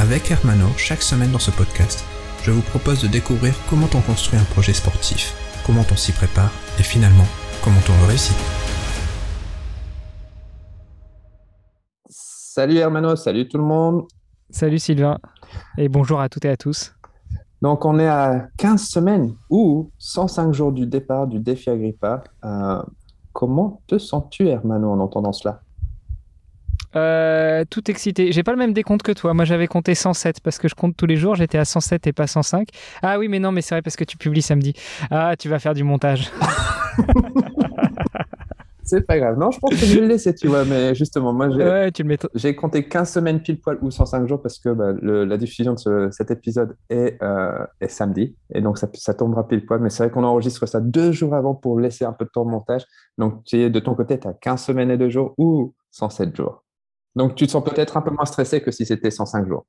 Avec Hermano, chaque semaine dans ce podcast, je vous propose de découvrir comment on construit un projet sportif, comment on s'y prépare et finalement, comment on le réussit. Salut Hermano, salut tout le monde. Salut Sylvain et bonjour à toutes et à tous. Donc on est à 15 semaines ou 105 jours du départ du défi Agrippa. Euh, comment te sens-tu Hermano en entendant cela? Euh, tout excité. J'ai pas le même décompte que toi. Moi, j'avais compté 107 parce que je compte tous les jours. J'étais à 107 et pas 105. Ah oui, mais non, mais c'est vrai parce que tu publies samedi. Ah, tu vas faire du montage. c'est pas grave. Non, je pense que je vais le laisser, tu vois. Mais justement, moi, j'ai ouais, tu compté 15 semaines pile poil ou 105 jours parce que bah, le, la diffusion de cet épisode est, euh, est, samedi. Et donc, ça, ça tombera pile poil. Mais c'est vrai qu'on enregistre ça deux jours avant pour laisser un peu de temps de montage. Donc, de ton côté, tu as 15 semaines et 2 jours ou 107 jours. Donc, tu te sens peut-être un peu moins stressé que si c'était 105 jours.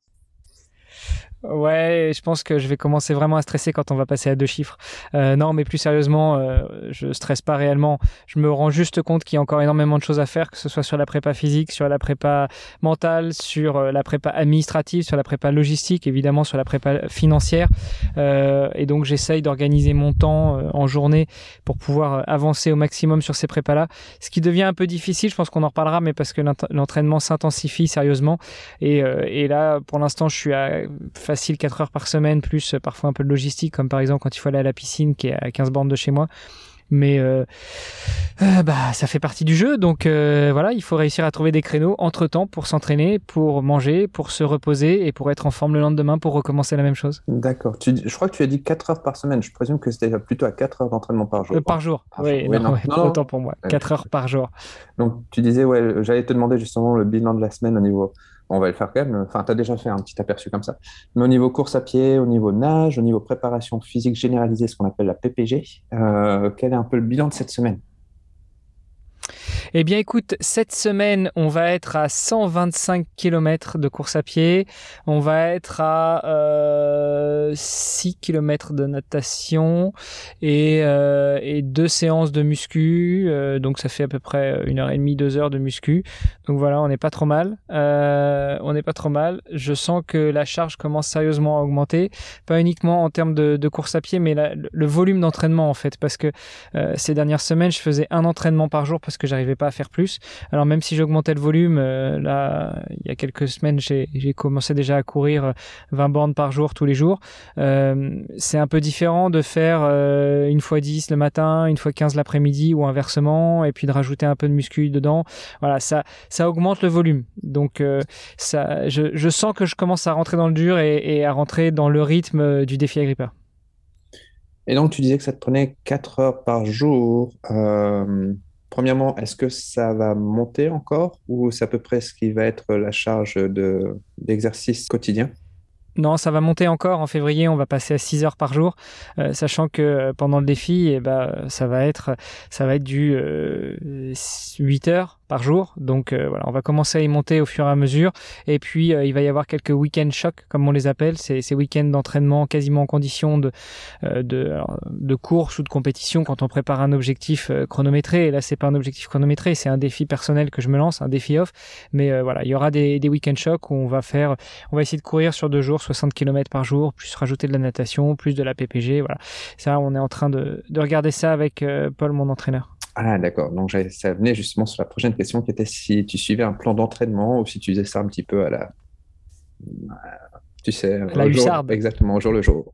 Ouais, je pense que je vais commencer vraiment à stresser quand on va passer à deux chiffres. Euh, non, mais plus sérieusement, euh, je stresse pas réellement. Je me rends juste compte qu'il y a encore énormément de choses à faire, que ce soit sur la prépa physique, sur la prépa mentale, sur euh, la prépa administrative, sur la prépa logistique, évidemment sur la prépa financière. Euh, et donc j'essaye d'organiser mon temps en journée pour pouvoir avancer au maximum sur ces prépas-là. Ce qui devient un peu difficile, je pense qu'on en reparlera, mais parce que l'entraînement s'intensifie sérieusement. Et, et là, pour l'instant, je suis à facile 4 heures par semaine, plus euh, parfois un peu de logistique, comme par exemple quand il faut aller à la piscine qui est à 15 bornes de chez moi. Mais euh, euh, bah, ça fait partie du jeu, donc voilà, il faut réussir à trouver des créneaux entre temps pour s'entraîner, pour manger, pour se reposer et pour être en forme le lendemain pour recommencer la même chose. D'accord. Je crois que tu as dit 4 heures par semaine. Je présume que c'était plutôt à 4 heures d'entraînement par jour. par jour. oui, non, autant pour moi. 4 heures par jour. Donc tu disais, ouais, j'allais te demander justement le bilan de la semaine au niveau on va le faire quand même. Enfin, tu as déjà fait un petit aperçu comme ça. Mais au niveau course à pied, au niveau nage, au niveau préparation physique généralisée, ce qu'on appelle la PPG, euh, quel est un peu le bilan de cette semaine? Eh bien, écoute, cette semaine, on va être à 125 km de course à pied. On va être à euh, 6 km de natation et, euh, et deux séances de muscu. Euh, donc, ça fait à peu près une heure et demie, deux heures de muscu. Donc voilà, on n'est pas trop mal. Euh, on n'est pas trop mal. Je sens que la charge commence sérieusement à augmenter. Pas uniquement en termes de, course à pied, mais le volume d'entraînement en fait. Parce que euh, ces dernières semaines, je faisais un entraînement par jour parce que j'arrivais pas faire plus. Alors même si j'augmentais le volume, euh, là, il y a quelques semaines, j'ai commencé déjà à courir 20 euh, bornes par jour tous les jours. Euh, c'est un peu différent de faire une fois 10 le matin, une fois 15 l'après-midi ou inversement, et puis de rajouter un peu de muscu dedans. Voilà, ça, ça augmente le volume. Donc ça, je, sens que je commence à rentrer dans le dur et, à rentrer dans le rythme du défi Agrippa. Et donc, tu disais que ça te prenait 4 heures par jour. Premièrement, est-ce que ça va monter encore ou c'est à peu près ce qui va être la charge d'exercice quotidien? Non, ça va monter encore. En février, on va passer à 6 heures par jour, euh, sachant que euh, pendant le défi, eh ben, ça va être, ça va être du 8 euh, heures par jour. Donc euh, voilà, on va commencer à y monter au fur et à mesure. Et puis euh, il va y avoir quelques week-end chocs, comme on les appelle, ces, ces week-ends d'entraînement quasiment en condition de, euh, de, de, course ou de compétition quand on prépare un objectif chronométré. Et là, c'est pas un objectif chronométré, c'est un défi personnel que je me lance, un défi off. Mais voilà, il y aura des, des week-end chocs où on va faire, on va essayer de courir sur deux jours, 60 km par jour, plus rajouter de la natation, plus de la PPG. Voilà, ça, on est en train de, de regarder ça avec Paul, mon entraîneur. Ah, d'accord. Donc, ça venait justement sur la prochaine question qui était si tu suivais un plan d'entraînement ou si tu faisais ça un petit peu à la. Tu sais, la hussarde. exactement, au jour le jour.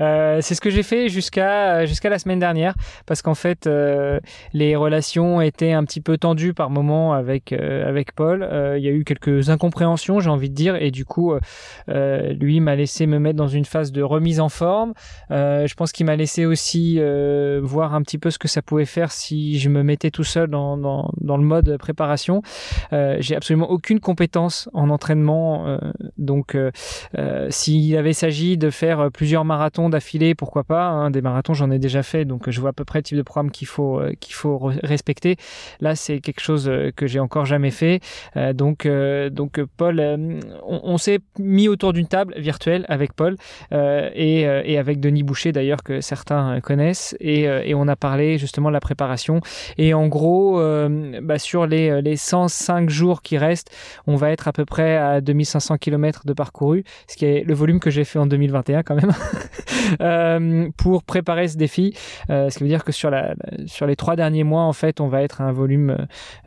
Euh, c'est ce que j'ai fait jusqu'à jusqu'à la semaine dernière parce qu'en fait euh, les relations étaient un petit peu tendues par moments avec euh, avec Paul. Il y a eu quelques incompréhensions, j'ai envie de dire, et du coup lui m'a laissé me mettre dans une phase de remise en forme. je pense qu'il m'a laissé aussi voir un petit peu ce que ça pouvait faire si je me mettais tout seul dans dans, dans le mode préparation. j'ai absolument aucune compétence en entraînement, donc s'il avait s'agi de faire plusieurs marathons d'affilée, pourquoi pas. Hein. des marathons, j'en ai déjà fait, donc je vois à peu près le type de programme qu'il faut, euh, faut respecter. Là, c'est quelque chose euh, que j'ai encore jamais fait. Euh, donc, donc Paul, on, s'est mis autour d'une table virtuelle avec Paul et, avec Denis Boucher d'ailleurs que certains connaissent et, et, on a parlé justement de la préparation. Et en gros, bah, sur les, les 105 jours qui restent, on va être à peu près à 2500 km de parcouru, ce qui est le volume que j'ai fait en 2021 quand même. Euh, pour préparer ce défi. Euh, ce qui veut dire que sur, la, sur les trois derniers mois, en fait, on va être à un volume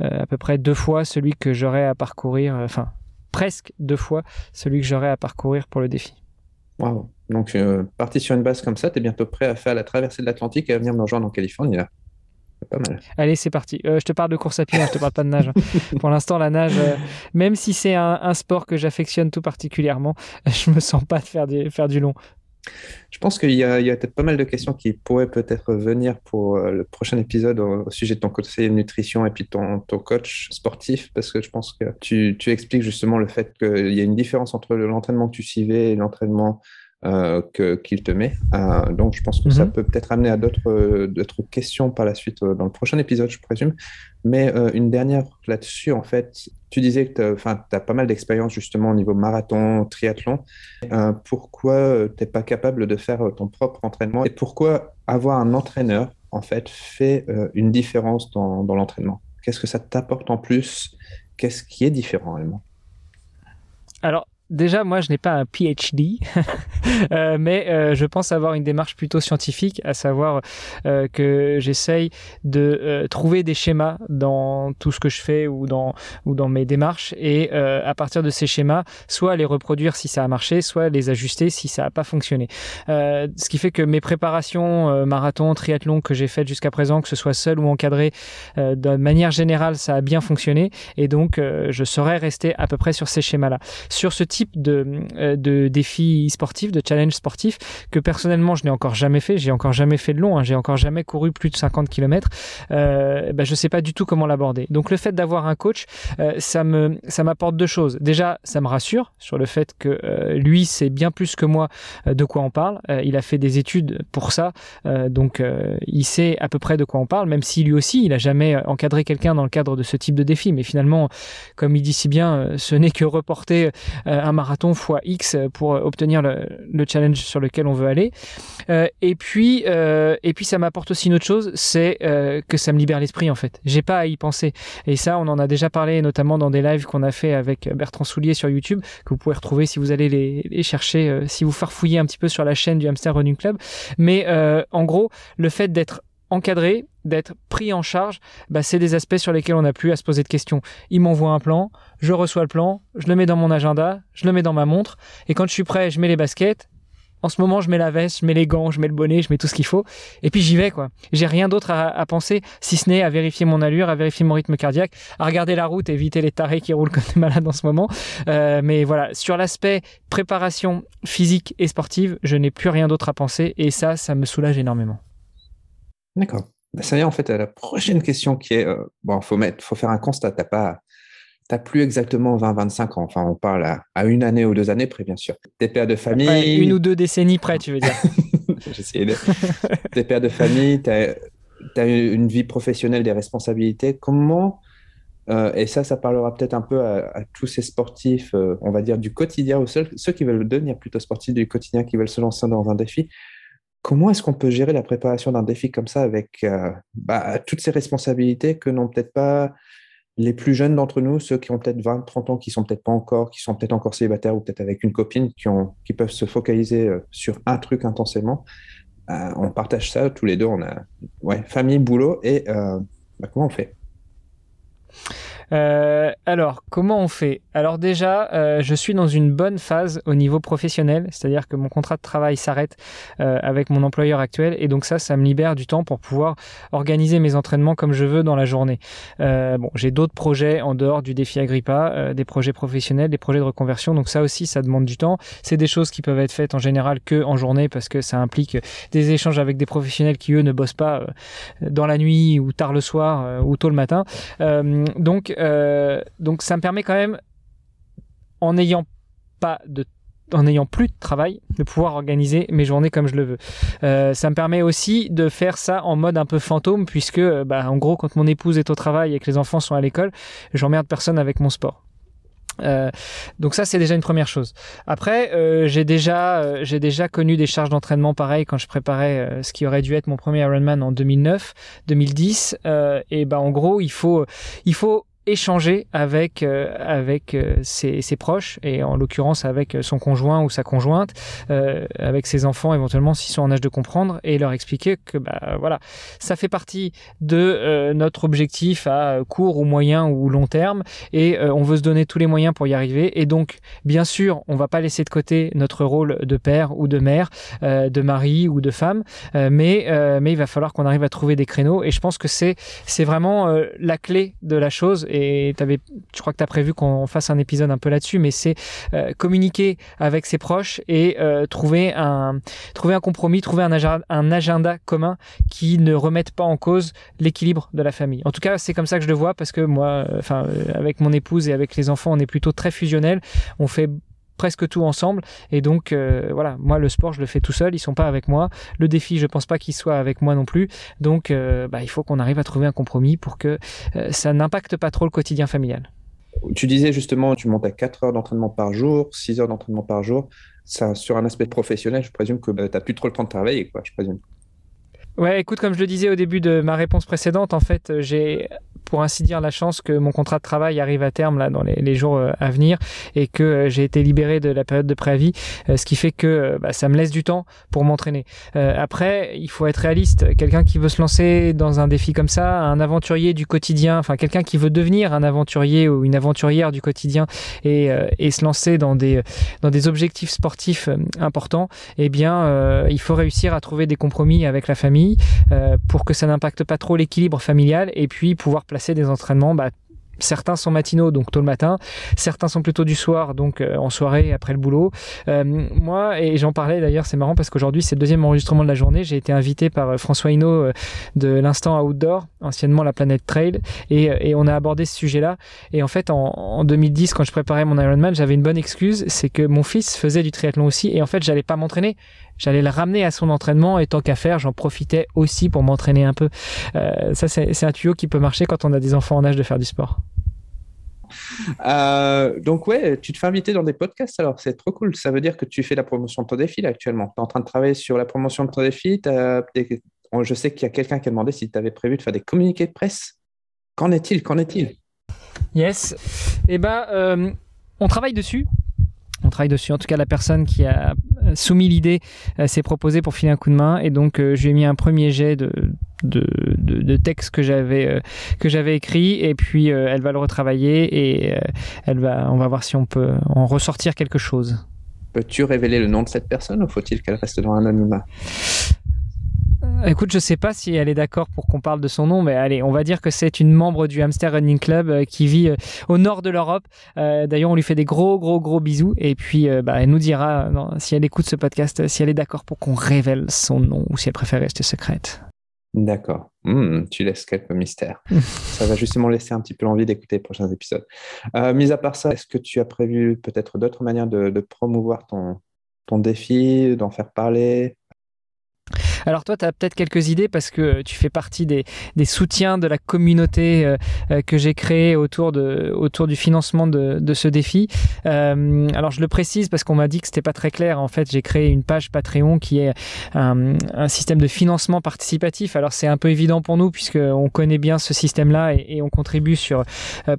euh, à peu près deux fois celui que j'aurai à parcourir, enfin presque deux fois celui que j'aurai à parcourir pour le défi. Wow. Donc, parti sur une base comme ça, tu es bientôt prêt à faire la traversée de l'Atlantique et à venir me rejoindre en Californie là. Pas mal. Allez, c'est parti. je te parle de course à pied, hein, je te parle pas de nage. Pour l'instant, la nage, même si c'est un, un, sport que j'affectionne tout particulièrement, je me sens pas de faire du, faire du long. Je pense qu'il y a, peut-être pas mal de questions qui pourraient peut-être venir pour euh, le prochain épisode au, sujet de ton conseiller de nutrition et puis ton, coach sportif, parce que je pense que tu expliques justement le fait qu'il y a une différence entre l'entraînement que tu suivais et l'entraînement euh, qu'il te met. Euh, donc, je pense que ça mhm. peut peut-être amener à d'autres d'autres questions par la suite dans le prochain épisode, je présume. Mais une dernière là-dessus, en fait, tu disais que tu as, pas mal d'expérience justement au niveau marathon, triathlon. Euh, pourquoi tu n'es pas capable de faire ton propre entraînement? Et pourquoi avoir un entraîneur en fait fait euh, une différence dans, dans l'entraînement? Qu'est-ce que ça t'apporte en plus? Qu'est-ce qui est différent réellement? Alors, déjà, moi, je n'ai pas un PhD, euh, mais euh, je pense avoir une démarche plutôt scientifique, à savoir euh, que j'essaye de trouver des schémas dans tout ce que je fais ou dans, mes démarches, et à partir de ces schémas, soit les reproduire si ça a marché, soit les ajuster si ça n'a pas fonctionné. ce qui fait que mes préparations marathon, triathlon que j'ai faites jusqu'à présent, que ce soit seul ou encadré, de manière générale, ça a bien fonctionné, et donc je saurais rester à peu près sur ces schémas-là. Sur ce type de, euh, de défis sportifs, de challenges sportifs, que personnellement je n'ai encore jamais fait. J'ai encore jamais fait de long, hein. j'ai encore jamais couru plus de 50 km. Euh, ben, je sais pas du tout comment l'aborder. Donc le fait d'avoir un coach, euh, ça me ça m'apporte deux choses. Déjà, ça me rassure sur le fait que lui c'est bien plus que moi de quoi on parle. il a fait des études pour ça, donc il sait à peu près de quoi on parle, même si lui aussi il a jamais encadré quelqu'un dans le cadre de ce type de défi. Mais finalement, comme il dit si bien, ce n'est que reporter un marathon fois X pour obtenir le, challenge sur lequel on veut aller. Euh, et puis, euh, et puis ça m'apporte aussi une autre chose, c'est euh, que ça me libère l'esprit en fait. J'ai pas à y penser. Et ça, on en a déjà parlé notamment dans des lives qu'on a fait avec Bertrand Soulier sur YouTube, que vous pouvez retrouver si vous allez les, les chercher, si vous farfouillez un petit peu sur la chaîne du Hamster Running Club. Mais en gros, le fait d'être encadré, d'être pris en charge, bah, c'est des aspects sur lesquels on n'a plus à se poser de questions. Il m'envoie un plan, je reçois le plan, je le mets dans mon agenda, je le mets dans ma montre, et quand je suis prêt, je mets les baskets. En ce moment, je mets la veste, je mets les gants, je mets le bonnet, je mets tout ce qu'il faut, et puis j'y vais quoi. J'ai rien d'autre à, penser si ce n'est à vérifier mon allure, à vérifier mon rythme cardiaque, à regarder la route, éviter les tarés qui roulent comme des malades en ce moment. Euh, mais voilà, sur l'aspect préparation physique et sportive, je n'ai plus rien d'autre à penser, et ça, ça me soulage énormément. D'accord. Bah, ça y est, en fait, à la prochaine question qui est, euh, bon, faut mettre, faut faire un constat. T'as pas, t'as plus exactement 20-25 ans. Enfin, on parle à, une année ou deux années près, bien sûr. T'es père de famille. une ou deux décennies près, tu veux dire. J'essayais de. T'es père de famille, t'as as une vie professionnelle, des responsabilités. Comment, euh, et ça, ça parlera peut-être un peu à, tous ces sportifs, euh, on va dire, du quotidien, ou ceux qui veulent devenir plutôt sportifs du quotidien, qui veulent se lancer dans un défi. Comment est-ce qu'on peut gérer la préparation d'un défi comme ça avec euh, bah, toutes ces responsabilités que n'ont peut-être pas les plus jeunes d'entre nous, ceux qui ont peut-être 20, 30 ans, qui sont peut-être pas encore, qui sont peut-être encore célibataires ou peut-être avec une copine, qui, peuvent se focaliser euh, sur un truc intensément. Euh, on partage ça tous les deux. On a famille, boulot et bah, comment on fait? Euh, alors, comment on fait? Alors déjà, euh, je suis dans une bonne phase au niveau professionnel, c'est-à-dire que mon contrat de travail s'arrête euh, avec mon employeur actuel, et donc ça, ça me libère du temps pour pouvoir organiser mes entraînements comme je veux dans la journée. bon, j'ai d'autres projets en dehors du défi Agrippa, des projets professionnels, des projets de reconversion, donc ça aussi, ça demande du temps. C'est des choses qui peuvent être faites en général que en journée parce que ça implique des échanges avec des professionnels qui eux ne bossent pas dans la nuit ou tard le soir ou tôt le matin. donc euh, donc ça me permet quand même, en n'ayant pas de en n'ayant plus de travail, de pouvoir organiser mes journées comme je le veux. Euh, ça me permet aussi de faire ça en mode un peu fantôme, puisque, euh, bah, en gros, quand mon épouse est au travail et que les enfants sont à l'école, j'emmerde personne avec mon sport. donc ça c'est déjà une première chose. Après j'ai déjà déjà connu des charges d'entraînement pareilles quand je préparais ce qui aurait dû être mon premier Ironman en 2009 2010 et bah en gros il faut il faut échanger avec euh, avec euh, ses, proches et en l'occurrence avec son conjoint ou sa conjointe, euh, avec ses enfants éventuellement s'ils sont en âge de comprendre et leur expliquer que bah voilà ça fait partie de notre objectif à court ou moyen ou long terme et on veut se donner tous les moyens pour y arriver et donc bien sûr on va pas laisser de côté notre rôle de père ou de mère, de mari ou de femme, mais mais il va falloir qu'on arrive à trouver des créneaux et je pense que c'est c'est vraiment la clé de la chose et avais, je crois que tu as prévu qu'on fasse un épisode un peu là-dessus, mais c'est euh, communiquer avec ses proches et euh, trouver, un, trouver un compromis, trouver un agenda, un agenda commun qui ne remette pas en cause l'équilibre de la famille. En tout cas, c'est comme ça que je le vois parce que moi, euh, enfin, avec mon épouse et avec les enfants, on est plutôt très fusionnel. On fait presque tout ensemble. Et donc, euh, voilà, moi, le sport, je le fais tout seul. Ils sont pas avec moi. Le défi, je pense pas qu'ils soient avec moi non plus. Donc, euh, bah, il faut qu'on arrive à trouver un compromis pour que euh, ça n'impacte pas trop le quotidien familial. Tu disais justement, tu montes à 4 heures d'entraînement par jour, 6 heures d'entraînement par jour. Ça, sur un aspect professionnel, je présume que bah, tu n'as plus trop le temps de travailler, quoi, je présume. Ouais, écoute, comme je le disais au début de ma réponse précédente, en fait, j'ai pour ainsi dire, la chance que mon contrat de travail arrive à terme là dans les, jours euh, à venir et que euh, j'ai été libéré de la période de préavis, euh, ce qui fait que bah, ça me laisse du temps pour m'entraîner. après, il faut être réaliste. Quelqu'un qui veut se lancer dans un défi comme ça, un aventurier du quotidien, enfin quelqu'un qui veut devenir un aventurier ou une aventurière du quotidien et, se lancer dans des dans des objectifs sportifs importants, eh bien, il faut réussir à trouver des compromis avec la famille pour que ça n'impacte pas trop l'équilibre familial et puis pouvoir placer des entraînements bah, Certains sont matinaux, donc tôt le matin. Certains sont plutôt du soir, donc euh, en soirée après le boulot. Euh, moi, et j'en parlais d'ailleurs, c'est marrant parce qu'aujourd'hui c'est le deuxième enregistrement de la journée. J'ai été invité par euh, François Hinault de l'instant Outdoor, anciennement la planète Trail, et, on a abordé ce sujet-là. Et en fait, en, en 2010, quand je préparais mon Ironman, j'avais une bonne excuse, c'est que mon fils faisait du triathlon aussi, et en fait, j'allais pas m'entraîner j'allais le ramener à son entraînement et tant qu'à faire, j'en profitais aussi pour m'entraîner un peu. Euh, ça, c'est un tuyau qui peut marcher quand on a des enfants en âge de faire du sport. Euh, donc ouais, tu te fais inviter dans des podcasts alors, c'est trop cool. Ça veut dire que tu fais la promotion de ton défi là, actuellement. Tu es en train de travailler sur la promotion de ton défi. Je sais qu'il y a quelqu'un qui a demandé si tu avais prévu de faire des communiqués de presse. Qu'en est-il? Qu'en est-il? Yes. Eh ben, euh, on travaille dessus on travaille dessus. En tout cas, la personne qui a euh, soumis l'idée euh, s'est proposée pour filer un coup de main. Et donc, euh, je lui ai mis un premier jet de, de, texte que j'avais écrit. Et puis, elle va le retravailler et elle va, on va voir si on peut en ressortir quelque chose. Peux-tu révéler le nom de cette personne ou faut-il qu'elle reste dans l'anonymat? Écoute, je sais pas si elle est d'accord pour qu'on parle de son nom, mais allez, on va dire que c'est une membre du Hamster Running Club euh, qui vit euh, au nord de l'Europe. Euh, d'ailleurs, on lui fait des gros, gros, gros bisous. Et puis, bah, elle nous dira si elle écoute ce podcast, si elle est d'accord pour qu'on révèle son nom ou si elle préfère rester secrète. D'accord. Hmm, tu laisses quelques mystères. ça va justement laisser un petit peu envie d'écouter les prochains épisodes. mis à part ça, est-ce que tu as prévu peut-être d'autres manières de, de promouvoir ton, ton défi, d'en faire parler? Alors toi, tu as peut-être quelques idées parce que tu fais partie des, soutiens de la communauté euh, euh, que j'ai créée autour, de, autour du financement de, ce défi. Euh, alors je le précise parce qu'on m'a dit que c'était pas très clair. En fait, j'ai créé une page Patreon qui est un, système de financement participatif. Alors c'est un peu évident pour nous puisqu'on connaît bien ce système-là et, on contribue sur,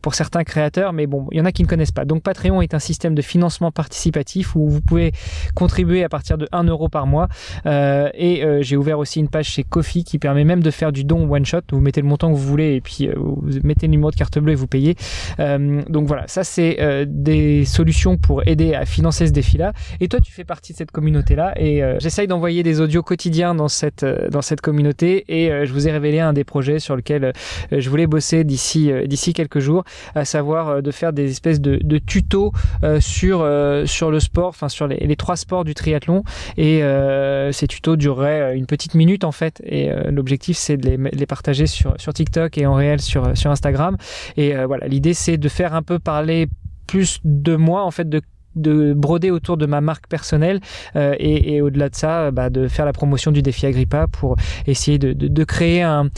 pour certains créateurs, mais bon, il y en a qui ne connaissent pas. Donc Patreon est un système de financement participatif où vous pouvez contribuer à partir de 1 euro par mois. et ouvert aussi une page chez Kofi qui permet même de faire du don one shot. Vous mettez le montant que vous voulez et puis vous mettez le numéro de carte bleue et vous payez. donc voilà, ça c'est des solutions pour aider à financer ce défi-là. Et toi, tu fais partie de cette communauté-là et j'essaye d'envoyer des audios quotidiens dans cette dans cette communauté et je vous ai révélé un des projets sur lequel je voulais bosser d'ici d'ici quelques jours, à savoir de faire des espèces de, tutos sur sur le sport, enfin sur les, trois sports du triathlon. Et euh, ces tutos dureraient une petite minute en fait. Et euh, l'objectif c'est de les, partager sur, sur TikTok et en réel sur, sur Instagram. Et euh, voilà, l'idée c'est de faire un peu parler plus de moi en fait de de broder autour de ma marque personnelle et, au-delà de ça, bah, de faire la promotion du défi Agrippa pour essayer de, de créer un,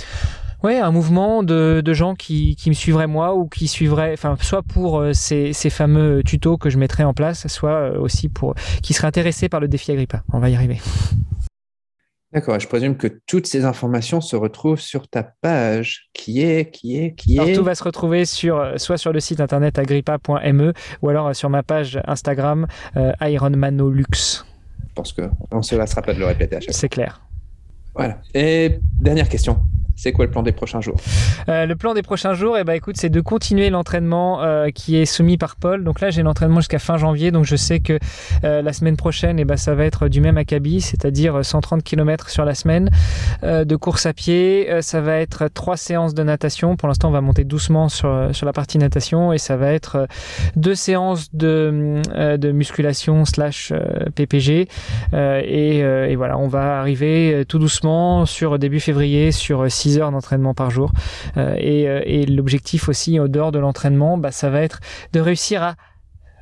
Ouais, un mouvement de, de gens qui, qui, me suivraient moi ou qui suivraient, enfin, soit pour euh, ces, ces, fameux tutos que je mettrais en place, soit euh, aussi pour qui seraient intéressés par le défi Agrippa. On va y arriver. D'accord, je présume que toutes ces informations se retrouvent sur ta page, qui est, qui est, qui est? tout va se retrouver sur, euh, soit sur le site internet agrippa.me ou alors sur ma page Instagram Ironmanolux. Je pense qu'on ne se lassera pas de le répéter à chaque fois. C'est clair. Voilà. Et dernière question. C'est quoi le plan des prochains jours euh, Le plan des prochains jours, eh ben, écoute, c'est de continuer l'entraînement euh, qui est soumis par Paul. Donc là, j'ai l'entraînement jusqu'à fin janvier. Donc je sais que euh, la semaine prochaine, eh ben, ça va être du même acabit, c'est-à-dire 130 km sur la semaine de course à pied. ça va être trois séances de natation. Pour l'instant, on va monter doucement sur, sur la partie natation et ça va être deux séances de, de musculation slash PPG. Et, et, voilà, on va arriver tout doucement sur début février sur 6 heures d'entraînement par jour. Euh, euh, et, l'objectif aussi, au dehors de l'entraînement, bah, ça va être de réussir à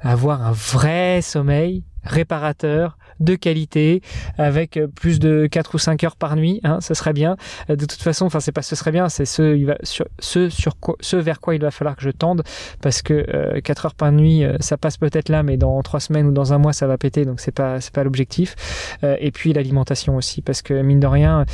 avoir un vrai sommeil réparateur de qualité avec euh, plus de 4 ou 5 heures par nuit hein, ce serait bien. Euh, de toute façon enfin c'est pas ce serait bien c'est ce il va ce sur ce vers quoi il va falloir que je tende parce que euh, 4 heures par nuit euh, ça passe peut-être là mais dans 3 semaines ou dans un mois ça va péter donc c'est pas c'est pas l'objectif. Et puis l'alimentation aussi parce que mine de rien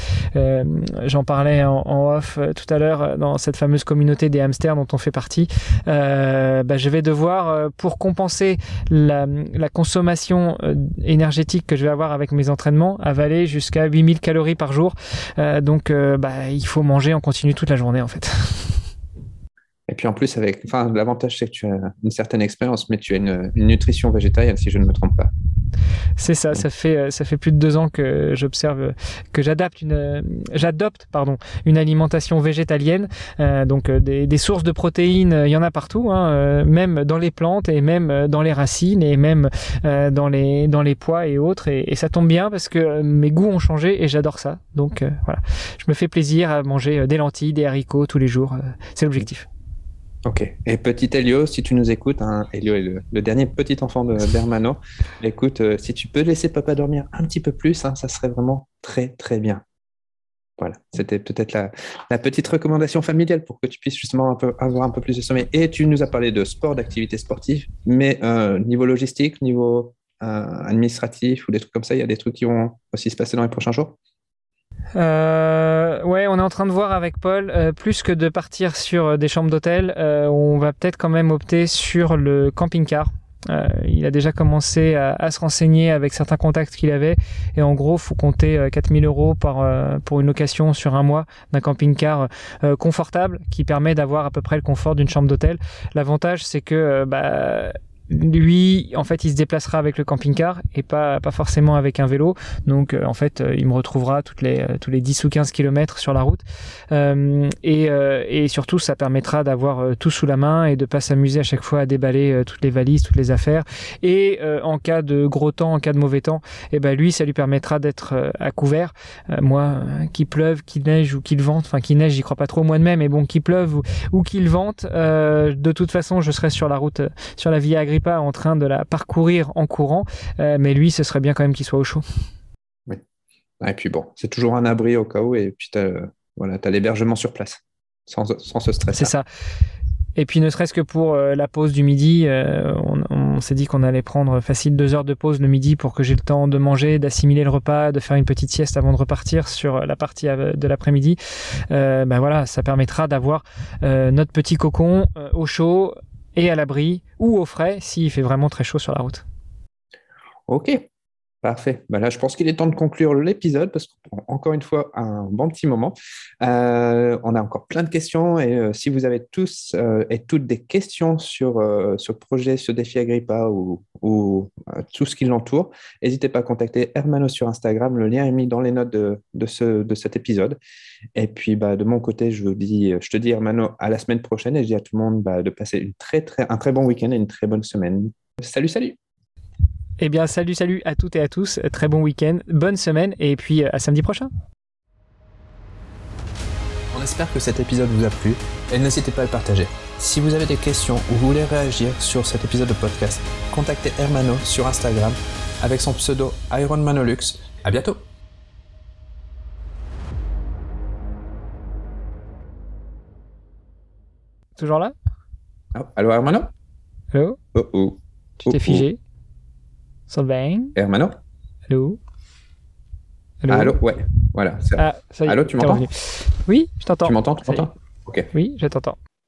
j'en parlais en, off tout à l'heure dans cette fameuse communauté des hamsters dont on fait partie. Bah, je vais devoir pour compenser la, la consommation énergétique que je vais avoir avec mes entraînements avaler jusqu'à 8000 calories par jour. Euh, donc, euh, bah, il faut manger en continu toute la journée, en fait. Et puis en plus, avec, enfin, l'avantage c'est que tu as une certaine expérience, mais tu as une, nutrition végétalienne, si je ne me trompe pas. C'est ça, ça fait, euh, ça fait plus de deux ans que j'observe, que j'adapte une, j'adopte, pardon, une alimentation végétalienne. Euh, donc euh, des, des, sources de protéines, il y en a partout, hein, même dans les plantes et même dans les racines et même dans les, dans les pois et autres. Et, ça tombe bien parce que mes goûts ont changé et j'adore ça. Donc voilà, je me fais plaisir à manger des lentilles, des haricots tous les jours. c'est l'objectif. Ok. Et petit Elio, si tu nous écoutes, hein, Elio est le, dernier petit enfant de Bermano. Écoute, euh, si tu peux laisser papa dormir un petit peu plus, hein, ça serait vraiment très très bien. Voilà, c'était peut-être la, petite recommandation familiale pour que tu puisses justement un peu, avoir un peu plus de sommeil. Et tu nous as parlé de sport, d'activité sportive, mais euh, niveau logistique, niveau euh, administratif ou des trucs comme ça, il y a des trucs qui vont aussi se passer dans les prochains jours? Euh, ouais, on est en train de voir avec Paul, euh, plus que de partir sur euh, des chambres d'hôtel, euh, on va peut-être quand même opter sur le camping-car. il a déjà commencé à, se renseigner avec certains contacts qu'il avait et en gros faut compter 4000 euros par, pour une location sur un mois d'un camping-car confortable qui permet d'avoir à peu près le confort d'une chambre d'hôtel. L'avantage c'est que bah, lui, en fait, il se déplacera avec le camping-car et pas, pas forcément avec un vélo. Donc, euh, en fait, euh, il me retrouvera toutes les, euh, tous les 10 ou 15 kilomètres sur la route. et, et, surtout, ça permettra d'avoir tout sous la main et de pas s'amuser à chaque fois à déballer toutes les valises, toutes les affaires. Et en cas de gros temps, en cas de mauvais temps, eh ben lui, ça lui permettra d'être à couvert. moi, qu'il pleuve, qu'il neige ou qu'il vente, enfin qu'il neige, j'y crois pas trop au mois de mai, mais bon, qu'il pleuve ou, ou qu'il vente, de toute façon, je serai sur la route, sur la via agricola pas en train de la parcourir en courant, euh, mais lui, ce serait bien quand même qu'il soit au chaud. Oui. Et puis bon, c'est toujours un abri au cas où, et puis tu as, voilà, as l'hébergement sur place, sans, sans ce stress. C'est ça. Et puis ne serait-ce que pour euh, la pause du midi, euh, on, s'est dit qu'on allait prendre facile deux heures de pause le midi pour que j'ai le temps de manger, d'assimiler le repas, de faire une petite sieste avant de repartir sur la partie de l'après-midi. ben voilà, ça permettra d'avoir notre petit cocon au chaud et à l'abri ou au frais s'il fait vraiment très chaud sur la route. Ok. Parfait. Là, je pense qu'il est temps de conclure l'épisode parce qu'on encore une fois un bon petit moment. Euh, on a encore plein de questions et euh, si vous avez tous euh, et toutes des questions sur ce projet, ce défi Agrippa ou, ou tout ce qui l'entoure, n'hésitez pas à contacter Hermano sur Instagram. Le lien est mis dans les notes de, de, ce, de cet épisode. Et puis, bah, de mon côté, je, vous dis, je te dis, Hermano, à la semaine prochaine et je dis à tout le monde bah, de passer un très bon week-end et une très bonne semaine. Salut, salut! Eh bien, salut, salut à toutes et à tous. Très bon week-end, bonne semaine et puis euh, à samedi prochain. On espère que cet épisode vous a plu et n'hésitez pas à le partager. Si vous avez des questions ou vous voulez réagir sur cet épisode de podcast, contactez Hermano sur Instagram avec son pseudo IronManolux. À bientôt! Toujours là? Oh, Allô Hermano? Allô? Oh oh. Tu t'es figé? Sylvain? Hermano? Allô? Allô, Allô Ouais, voilà. Ah, ça y est, Allô, tu m'entends? Oui, je t'entends. Tu m'entends Tu m'entends? Ok. Oui, je t'entends.